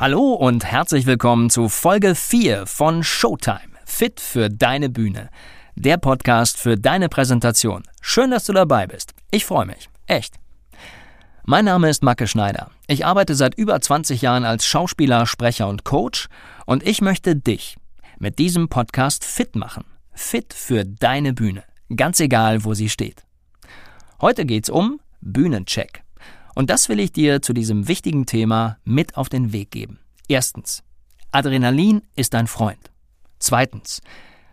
Hallo und herzlich willkommen zu Folge 4 von Showtime. Fit für deine Bühne. Der Podcast für deine Präsentation. Schön, dass du dabei bist. Ich freue mich. Echt. Mein Name ist Macke Schneider. Ich arbeite seit über 20 Jahren als Schauspieler, Sprecher und Coach und ich möchte dich mit diesem Podcast fit machen. Fit für deine Bühne. Ganz egal, wo sie steht. Heute geht's um Bühnencheck. Und das will ich dir zu diesem wichtigen Thema mit auf den Weg geben. Erstens, Adrenalin ist dein Freund. Zweitens,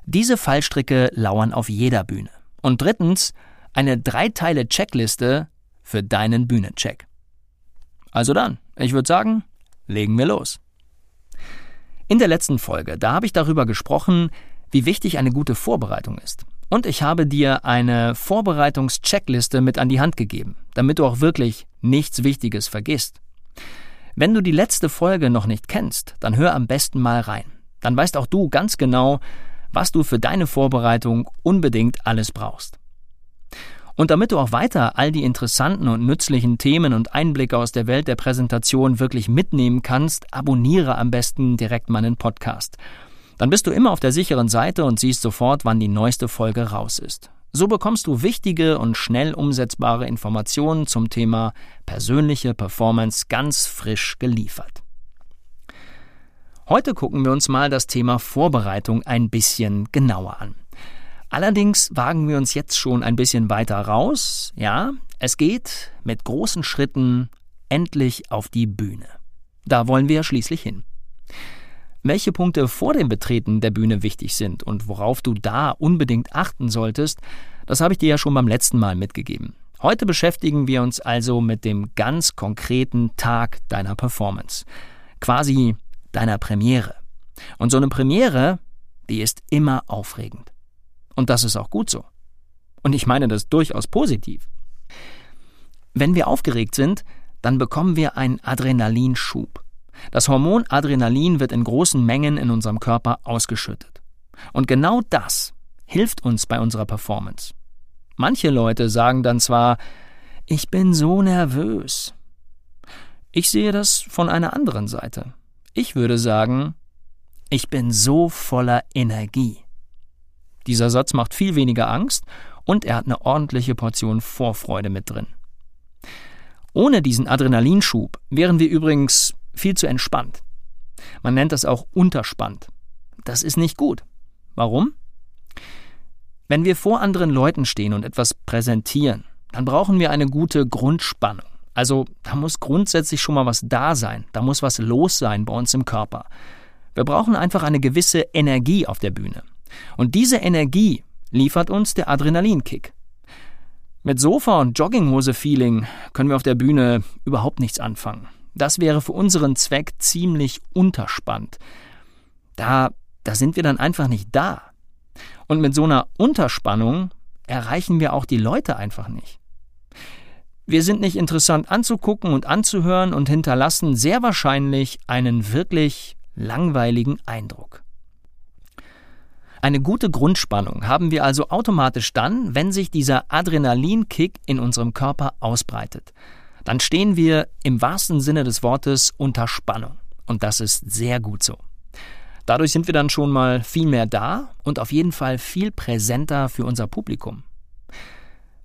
diese Fallstricke lauern auf jeder Bühne. Und drittens, eine dreiteile Checkliste für deinen Bühnencheck. Also dann, ich würde sagen, legen wir los. In der letzten Folge, da habe ich darüber gesprochen, wie wichtig eine gute Vorbereitung ist. Und ich habe dir eine Vorbereitungscheckliste mit an die Hand gegeben, damit du auch wirklich nichts Wichtiges vergisst. Wenn du die letzte Folge noch nicht kennst, dann hör am besten mal rein. Dann weißt auch du ganz genau, was du für deine Vorbereitung unbedingt alles brauchst. Und damit du auch weiter all die interessanten und nützlichen Themen und Einblicke aus der Welt der Präsentation wirklich mitnehmen kannst, abonniere am besten direkt meinen Podcast. Dann bist du immer auf der sicheren Seite und siehst sofort, wann die neueste Folge raus ist. So bekommst du wichtige und schnell umsetzbare Informationen zum Thema persönliche Performance ganz frisch geliefert. Heute gucken wir uns mal das Thema Vorbereitung ein bisschen genauer an. Allerdings wagen wir uns jetzt schon ein bisschen weiter raus. Ja, es geht mit großen Schritten endlich auf die Bühne. Da wollen wir schließlich hin. Welche Punkte vor dem Betreten der Bühne wichtig sind und worauf du da unbedingt achten solltest, das habe ich dir ja schon beim letzten Mal mitgegeben. Heute beschäftigen wir uns also mit dem ganz konkreten Tag deiner Performance. Quasi deiner Premiere. Und so eine Premiere, die ist immer aufregend. Und das ist auch gut so. Und ich meine das durchaus positiv. Wenn wir aufgeregt sind, dann bekommen wir einen Adrenalinschub. Das Hormon Adrenalin wird in großen Mengen in unserem Körper ausgeschüttet. Und genau das hilft uns bei unserer Performance. Manche Leute sagen dann zwar, ich bin so nervös. Ich sehe das von einer anderen Seite. Ich würde sagen, ich bin so voller Energie. Dieser Satz macht viel weniger Angst und er hat eine ordentliche Portion Vorfreude mit drin. Ohne diesen Adrenalinschub wären wir übrigens viel zu entspannt. Man nennt das auch unterspannt. Das ist nicht gut. Warum? Wenn wir vor anderen Leuten stehen und etwas präsentieren, dann brauchen wir eine gute Grundspannung. Also da muss grundsätzlich schon mal was da sein, da muss was los sein bei uns im Körper. Wir brauchen einfach eine gewisse Energie auf der Bühne. Und diese Energie liefert uns der Adrenalinkick. Mit Sofa- und Jogginghose-Feeling können wir auf der Bühne überhaupt nichts anfangen. Das wäre für unseren Zweck ziemlich unterspannt. Da, da sind wir dann einfach nicht da. Und mit so einer Unterspannung erreichen wir auch die Leute einfach nicht. Wir sind nicht interessant anzugucken und anzuhören und hinterlassen sehr wahrscheinlich einen wirklich langweiligen Eindruck. Eine gute Grundspannung haben wir also automatisch dann, wenn sich dieser Adrenalinkick in unserem Körper ausbreitet dann stehen wir im wahrsten Sinne des Wortes unter Spannung. Und das ist sehr gut so. Dadurch sind wir dann schon mal viel mehr da und auf jeden Fall viel präsenter für unser Publikum.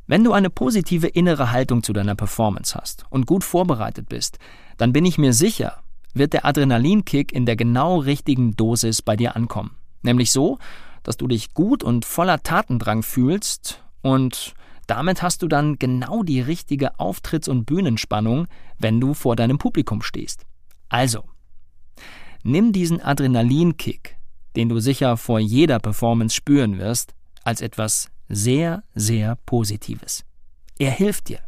Wenn du eine positive innere Haltung zu deiner Performance hast und gut vorbereitet bist, dann bin ich mir sicher, wird der Adrenalinkick in der genau richtigen Dosis bei dir ankommen. Nämlich so, dass du dich gut und voller Tatendrang fühlst und damit hast du dann genau die richtige Auftritts- und Bühnenspannung, wenn du vor deinem Publikum stehst. Also, nimm diesen Adrenalinkick, den du sicher vor jeder Performance spüren wirst, als etwas sehr, sehr Positives. Er hilft dir.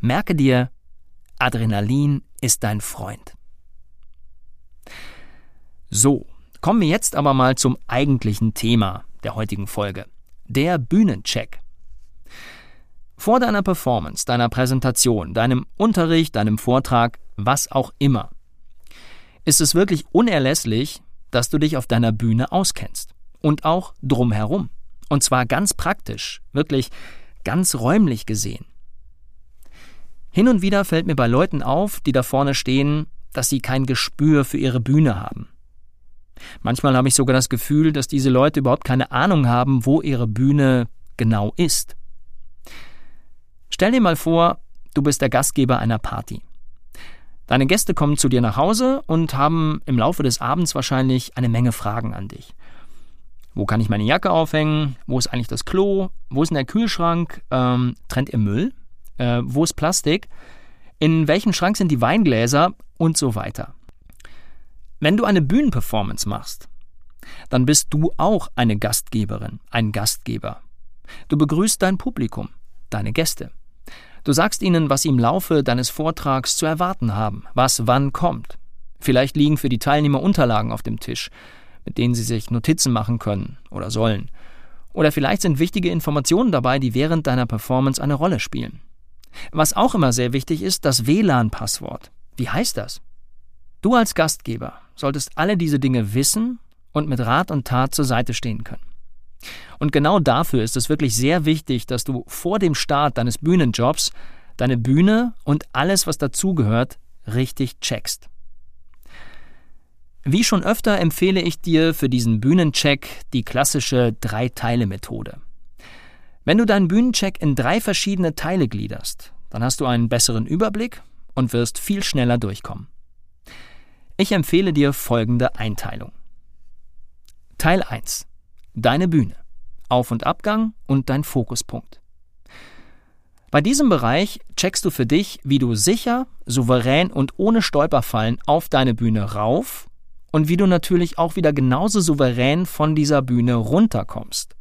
Merke dir, Adrenalin ist dein Freund. So, kommen wir jetzt aber mal zum eigentlichen Thema der heutigen Folge. Der Bühnencheck. Vor deiner Performance, deiner Präsentation, deinem Unterricht, deinem Vortrag, was auch immer, ist es wirklich unerlässlich, dass du dich auf deiner Bühne auskennst. Und auch drumherum. Und zwar ganz praktisch, wirklich ganz räumlich gesehen. Hin und wieder fällt mir bei Leuten auf, die da vorne stehen, dass sie kein Gespür für ihre Bühne haben. Manchmal habe ich sogar das Gefühl, dass diese Leute überhaupt keine Ahnung haben, wo ihre Bühne genau ist. Stell dir mal vor, du bist der Gastgeber einer Party. Deine Gäste kommen zu dir nach Hause und haben im Laufe des Abends wahrscheinlich eine Menge Fragen an dich. Wo kann ich meine Jacke aufhängen? Wo ist eigentlich das Klo? Wo ist denn der Kühlschrank? Ähm, trennt ihr Müll? Äh, wo ist Plastik? In welchem Schrank sind die Weingläser? Und so weiter. Wenn du eine Bühnenperformance machst, dann bist du auch eine Gastgeberin, ein Gastgeber. Du begrüßt dein Publikum, deine Gäste. Du sagst ihnen, was sie im Laufe deines Vortrags zu erwarten haben, was wann kommt. Vielleicht liegen für die Teilnehmer Unterlagen auf dem Tisch, mit denen sie sich Notizen machen können oder sollen. Oder vielleicht sind wichtige Informationen dabei, die während deiner Performance eine Rolle spielen. Was auch immer sehr wichtig ist, das WLAN-Passwort. Wie heißt das? Du als Gastgeber solltest alle diese Dinge wissen und mit Rat und Tat zur Seite stehen können. Und genau dafür ist es wirklich sehr wichtig, dass du vor dem Start deines Bühnenjobs deine Bühne und alles, was dazugehört, richtig checkst. Wie schon öfter empfehle ich dir für diesen Bühnencheck die klassische Drei-Teile-Methode. Wenn du deinen Bühnencheck in drei verschiedene Teile gliederst, dann hast du einen besseren Überblick und wirst viel schneller durchkommen. Ich empfehle dir folgende Einteilung. Teil 1. Deine Bühne. Auf- und Abgang und dein Fokuspunkt. Bei diesem Bereich checkst du für dich, wie du sicher, souverän und ohne Stolperfallen auf deine Bühne rauf und wie du natürlich auch wieder genauso souverän von dieser Bühne runterkommst.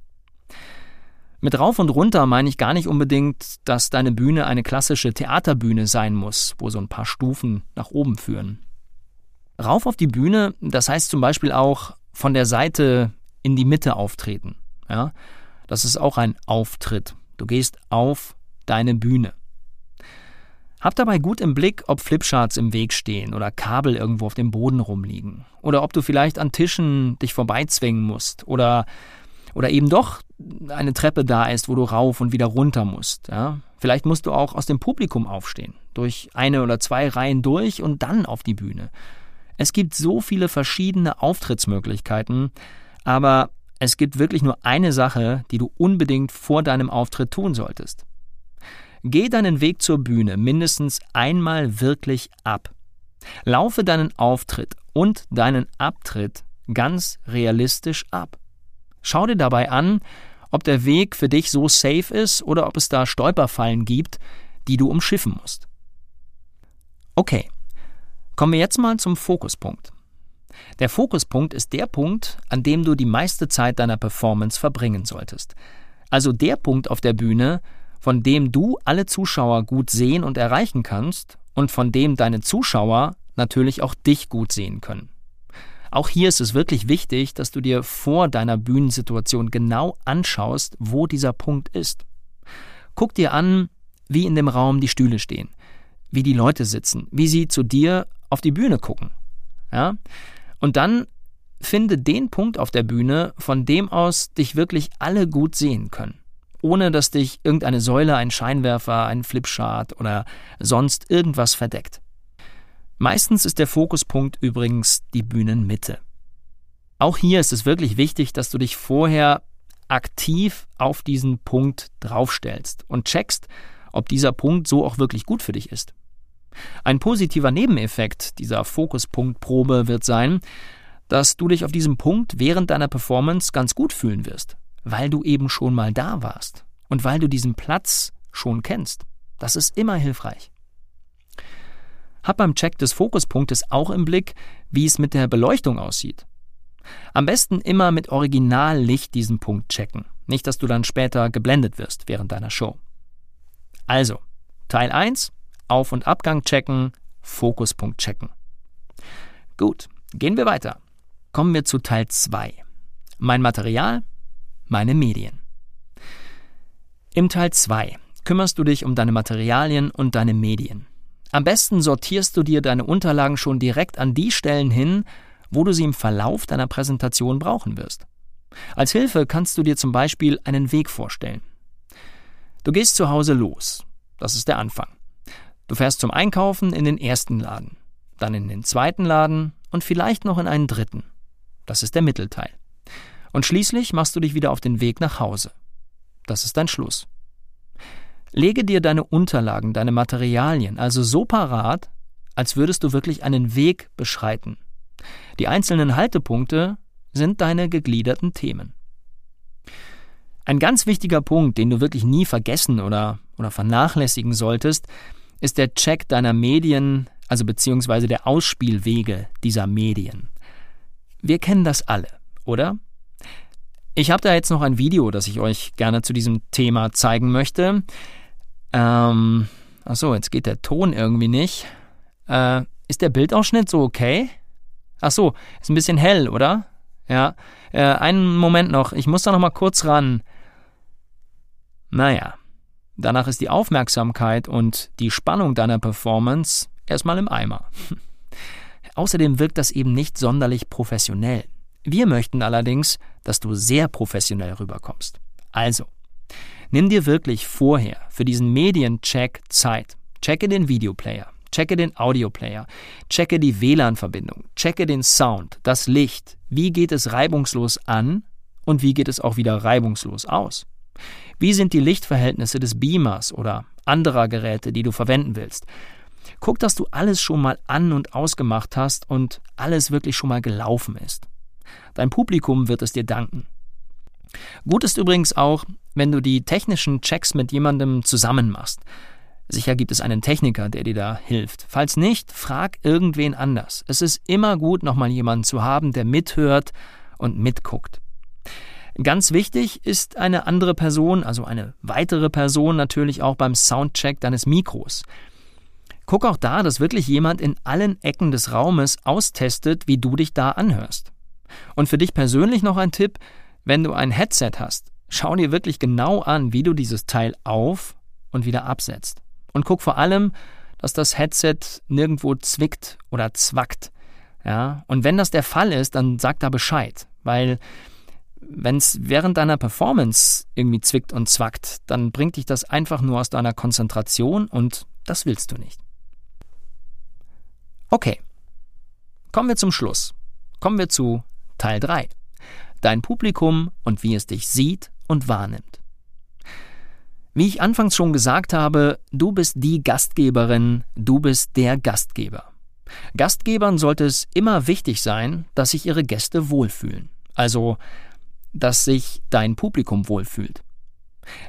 Mit rauf und runter meine ich gar nicht unbedingt, dass deine Bühne eine klassische Theaterbühne sein muss, wo so ein paar Stufen nach oben führen. Rauf auf die Bühne, das heißt zum Beispiel auch von der Seite in die Mitte auftreten. Ja? Das ist auch ein Auftritt. Du gehst auf deine Bühne. Hab dabei gut im Blick, ob Flipcharts im Weg stehen oder Kabel irgendwo auf dem Boden rumliegen. Oder ob du vielleicht an Tischen dich vorbeizwingen musst. Oder, oder eben doch eine Treppe da ist, wo du rauf und wieder runter musst. Ja? Vielleicht musst du auch aus dem Publikum aufstehen. Durch eine oder zwei Reihen durch und dann auf die Bühne. Es gibt so viele verschiedene Auftrittsmöglichkeiten, aber es gibt wirklich nur eine Sache, die du unbedingt vor deinem Auftritt tun solltest. Geh deinen Weg zur Bühne mindestens einmal wirklich ab. Laufe deinen Auftritt und deinen Abtritt ganz realistisch ab. Schau dir dabei an, ob der Weg für dich so safe ist oder ob es da Stolperfallen gibt, die du umschiffen musst. Okay, kommen wir jetzt mal zum Fokuspunkt. Der Fokuspunkt ist der Punkt, an dem du die meiste Zeit deiner Performance verbringen solltest. Also der Punkt auf der Bühne, von dem du alle Zuschauer gut sehen und erreichen kannst und von dem deine Zuschauer natürlich auch dich gut sehen können. Auch hier ist es wirklich wichtig, dass du dir vor deiner Bühnensituation genau anschaust, wo dieser Punkt ist. Guck dir an, wie in dem Raum die Stühle stehen, wie die Leute sitzen, wie sie zu dir auf die Bühne gucken. Ja? Und dann finde den Punkt auf der Bühne, von dem aus dich wirklich alle gut sehen können ohne dass dich irgendeine Säule, ein Scheinwerfer, ein Flipchart oder sonst irgendwas verdeckt. Meistens ist der Fokuspunkt übrigens die Bühnenmitte. Auch hier ist es wirklich wichtig, dass du dich vorher aktiv auf diesen Punkt draufstellst und checkst, ob dieser Punkt so auch wirklich gut für dich ist. Ein positiver Nebeneffekt dieser Fokuspunktprobe wird sein, dass du dich auf diesem Punkt während deiner Performance ganz gut fühlen wirst weil du eben schon mal da warst und weil du diesen Platz schon kennst. Das ist immer hilfreich. Hab beim Check des Fokuspunktes auch im Blick, wie es mit der Beleuchtung aussieht. Am besten immer mit Originallicht diesen Punkt checken, nicht dass du dann später geblendet wirst während deiner Show. Also, Teil 1, Auf- und Abgang checken, Fokuspunkt checken. Gut, gehen wir weiter. Kommen wir zu Teil 2. Mein Material, meine Medien. Im Teil 2 kümmerst du dich um deine Materialien und deine Medien. Am besten sortierst du dir deine Unterlagen schon direkt an die Stellen hin, wo du sie im Verlauf deiner Präsentation brauchen wirst. Als Hilfe kannst du dir zum Beispiel einen Weg vorstellen. Du gehst zu Hause los. Das ist der Anfang. Du fährst zum Einkaufen in den ersten Laden, dann in den zweiten Laden und vielleicht noch in einen dritten. Das ist der Mittelteil. Und schließlich machst du dich wieder auf den Weg nach Hause. Das ist dein Schluss. Lege dir deine Unterlagen, deine Materialien also so parat, als würdest du wirklich einen Weg beschreiten. Die einzelnen Haltepunkte sind deine gegliederten Themen. Ein ganz wichtiger Punkt, den du wirklich nie vergessen oder, oder vernachlässigen solltest, ist der Check deiner Medien, also beziehungsweise der Ausspielwege dieser Medien. Wir kennen das alle, oder? Ich habe da jetzt noch ein Video, das ich euch gerne zu diesem Thema zeigen möchte. Ähm, achso, jetzt geht der Ton irgendwie nicht. Äh, ist der Bildausschnitt so okay? Achso, ist ein bisschen hell, oder? Ja. Äh, einen Moment noch, ich muss da noch mal kurz ran. Naja, danach ist die Aufmerksamkeit und die Spannung deiner Performance erstmal im Eimer. Außerdem wirkt das eben nicht sonderlich professionell. Wir möchten allerdings, dass du sehr professionell rüberkommst. Also, nimm dir wirklich vorher für diesen Mediencheck Zeit. Checke den Videoplayer, checke den Audioplayer, checke die WLAN-Verbindung, checke den Sound, das Licht. Wie geht es reibungslos an und wie geht es auch wieder reibungslos aus? Wie sind die Lichtverhältnisse des Beamers oder anderer Geräte, die du verwenden willst? Guck, dass du alles schon mal an und ausgemacht hast und alles wirklich schon mal gelaufen ist. Dein Publikum wird es dir danken. Gut ist übrigens auch, wenn du die technischen Checks mit jemandem zusammen machst. Sicher gibt es einen Techniker, der dir da hilft. Falls nicht, frag irgendwen anders. Es ist immer gut, nochmal jemanden zu haben, der mithört und mitguckt. Ganz wichtig ist eine andere Person, also eine weitere Person natürlich auch beim Soundcheck deines Mikros. Guck auch da, dass wirklich jemand in allen Ecken des Raumes austestet, wie du dich da anhörst. Und für dich persönlich noch ein Tipp, wenn du ein Headset hast, schau dir wirklich genau an, wie du dieses Teil auf und wieder absetzt. Und guck vor allem, dass das Headset nirgendwo zwickt oder zwackt. Ja, und wenn das der Fall ist, dann sag da Bescheid, weil wenn es während deiner Performance irgendwie zwickt und zwackt, dann bringt dich das einfach nur aus deiner Konzentration und das willst du nicht. Okay, kommen wir zum Schluss. Kommen wir zu Teil 3. Dein Publikum und wie es dich sieht und wahrnimmt. Wie ich anfangs schon gesagt habe, du bist die Gastgeberin, du bist der Gastgeber. Gastgebern sollte es immer wichtig sein, dass sich ihre Gäste wohlfühlen. Also, dass sich dein Publikum wohlfühlt.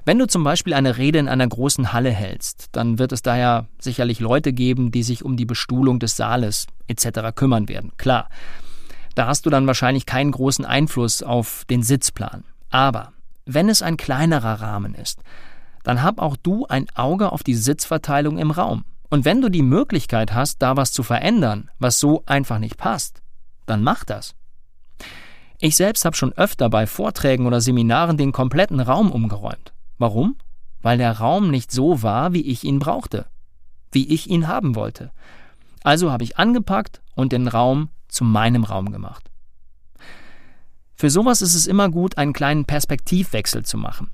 Wenn du zum Beispiel eine Rede in einer großen Halle hältst, dann wird es daher sicherlich Leute geben, die sich um die Bestuhlung des Saales etc. kümmern werden. Klar, da hast du dann wahrscheinlich keinen großen Einfluss auf den Sitzplan. Aber wenn es ein kleinerer Rahmen ist, dann hab auch du ein Auge auf die Sitzverteilung im Raum. Und wenn du die Möglichkeit hast, da was zu verändern, was so einfach nicht passt, dann mach das. Ich selbst habe schon öfter bei Vorträgen oder Seminaren den kompletten Raum umgeräumt. Warum? Weil der Raum nicht so war, wie ich ihn brauchte, wie ich ihn haben wollte. Also habe ich angepackt und den Raum zu meinem Raum gemacht. Für sowas ist es immer gut, einen kleinen Perspektivwechsel zu machen.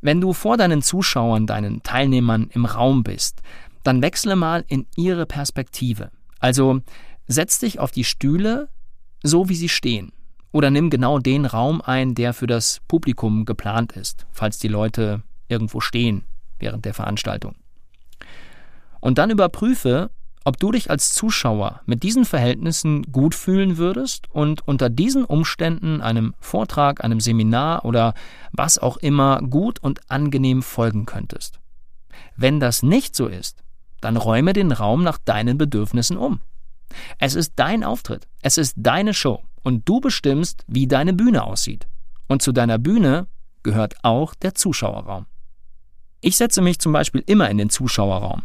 Wenn du vor deinen Zuschauern, deinen Teilnehmern im Raum bist, dann wechsle mal in ihre Perspektive. Also setz dich auf die Stühle, so wie sie stehen. Oder nimm genau den Raum ein, der für das Publikum geplant ist, falls die Leute irgendwo stehen während der Veranstaltung. Und dann überprüfe, ob du dich als Zuschauer mit diesen Verhältnissen gut fühlen würdest und unter diesen Umständen einem Vortrag, einem Seminar oder was auch immer gut und angenehm folgen könntest. Wenn das nicht so ist, dann räume den Raum nach deinen Bedürfnissen um. Es ist dein Auftritt, es ist deine Show und du bestimmst, wie deine Bühne aussieht. Und zu deiner Bühne gehört auch der Zuschauerraum. Ich setze mich zum Beispiel immer in den Zuschauerraum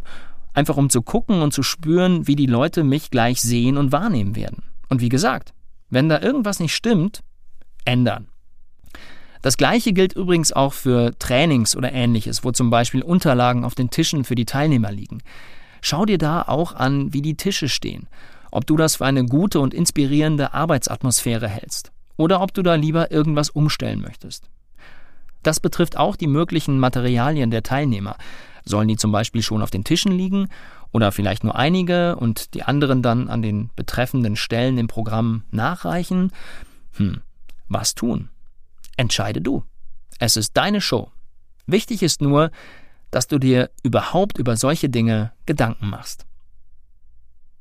Einfach um zu gucken und zu spüren, wie die Leute mich gleich sehen und wahrnehmen werden. Und wie gesagt, wenn da irgendwas nicht stimmt, ändern. Das gleiche gilt übrigens auch für Trainings oder ähnliches, wo zum Beispiel Unterlagen auf den Tischen für die Teilnehmer liegen. Schau dir da auch an, wie die Tische stehen, ob du das für eine gute und inspirierende Arbeitsatmosphäre hältst oder ob du da lieber irgendwas umstellen möchtest. Das betrifft auch die möglichen Materialien der Teilnehmer. Sollen die zum Beispiel schon auf den Tischen liegen oder vielleicht nur einige und die anderen dann an den betreffenden Stellen im Programm nachreichen? Hm, was tun? Entscheide du. Es ist deine Show. Wichtig ist nur, dass du dir überhaupt über solche Dinge Gedanken machst.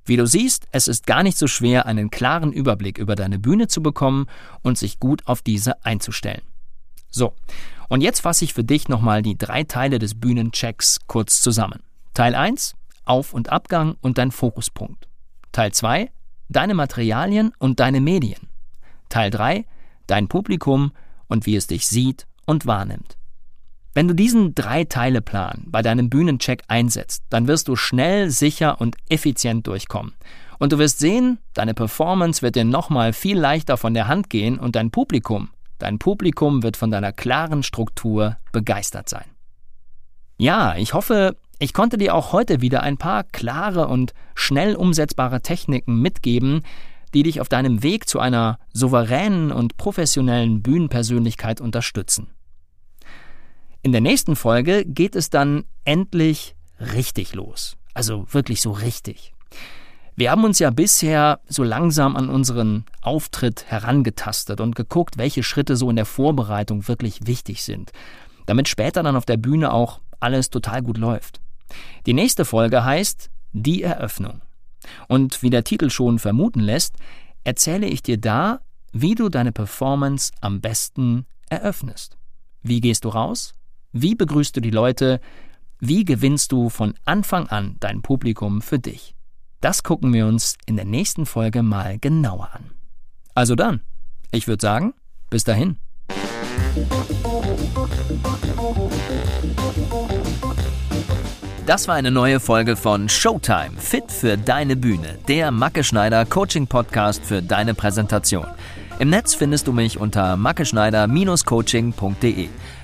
Wie du siehst, es ist gar nicht so schwer, einen klaren Überblick über deine Bühne zu bekommen und sich gut auf diese einzustellen. So, und jetzt fasse ich für dich nochmal die drei Teile des Bühnenchecks kurz zusammen. Teil 1, Auf- und Abgang und dein Fokuspunkt. Teil 2, deine Materialien und deine Medien. Teil 3, dein Publikum und wie es dich sieht und wahrnimmt. Wenn du diesen Drei-Teile-Plan bei deinem Bühnencheck einsetzt, dann wirst du schnell, sicher und effizient durchkommen. Und du wirst sehen, deine Performance wird dir nochmal viel leichter von der Hand gehen und dein Publikum, dein Publikum wird von deiner klaren Struktur begeistert sein. Ja, ich hoffe, ich konnte dir auch heute wieder ein paar klare und schnell umsetzbare Techniken mitgeben, die dich auf deinem Weg zu einer souveränen und professionellen Bühnenpersönlichkeit unterstützen. In der nächsten Folge geht es dann endlich richtig los. Also wirklich so richtig. Wir haben uns ja bisher so langsam an unseren Auftritt herangetastet und geguckt, welche Schritte so in der Vorbereitung wirklich wichtig sind, damit später dann auf der Bühne auch alles total gut läuft. Die nächste Folge heißt Die Eröffnung. Und wie der Titel schon vermuten lässt, erzähle ich dir da, wie du deine Performance am besten eröffnest. Wie gehst du raus? Wie begrüßt du die Leute? Wie gewinnst du von Anfang an dein Publikum für dich? Das gucken wir uns in der nächsten Folge mal genauer an. Also dann, ich würde sagen, bis dahin. Das war eine neue Folge von Showtime, fit für deine Bühne, der Macke Schneider Coaching Podcast für deine Präsentation. Im Netz findest du mich unter mackeschneider-coaching.de.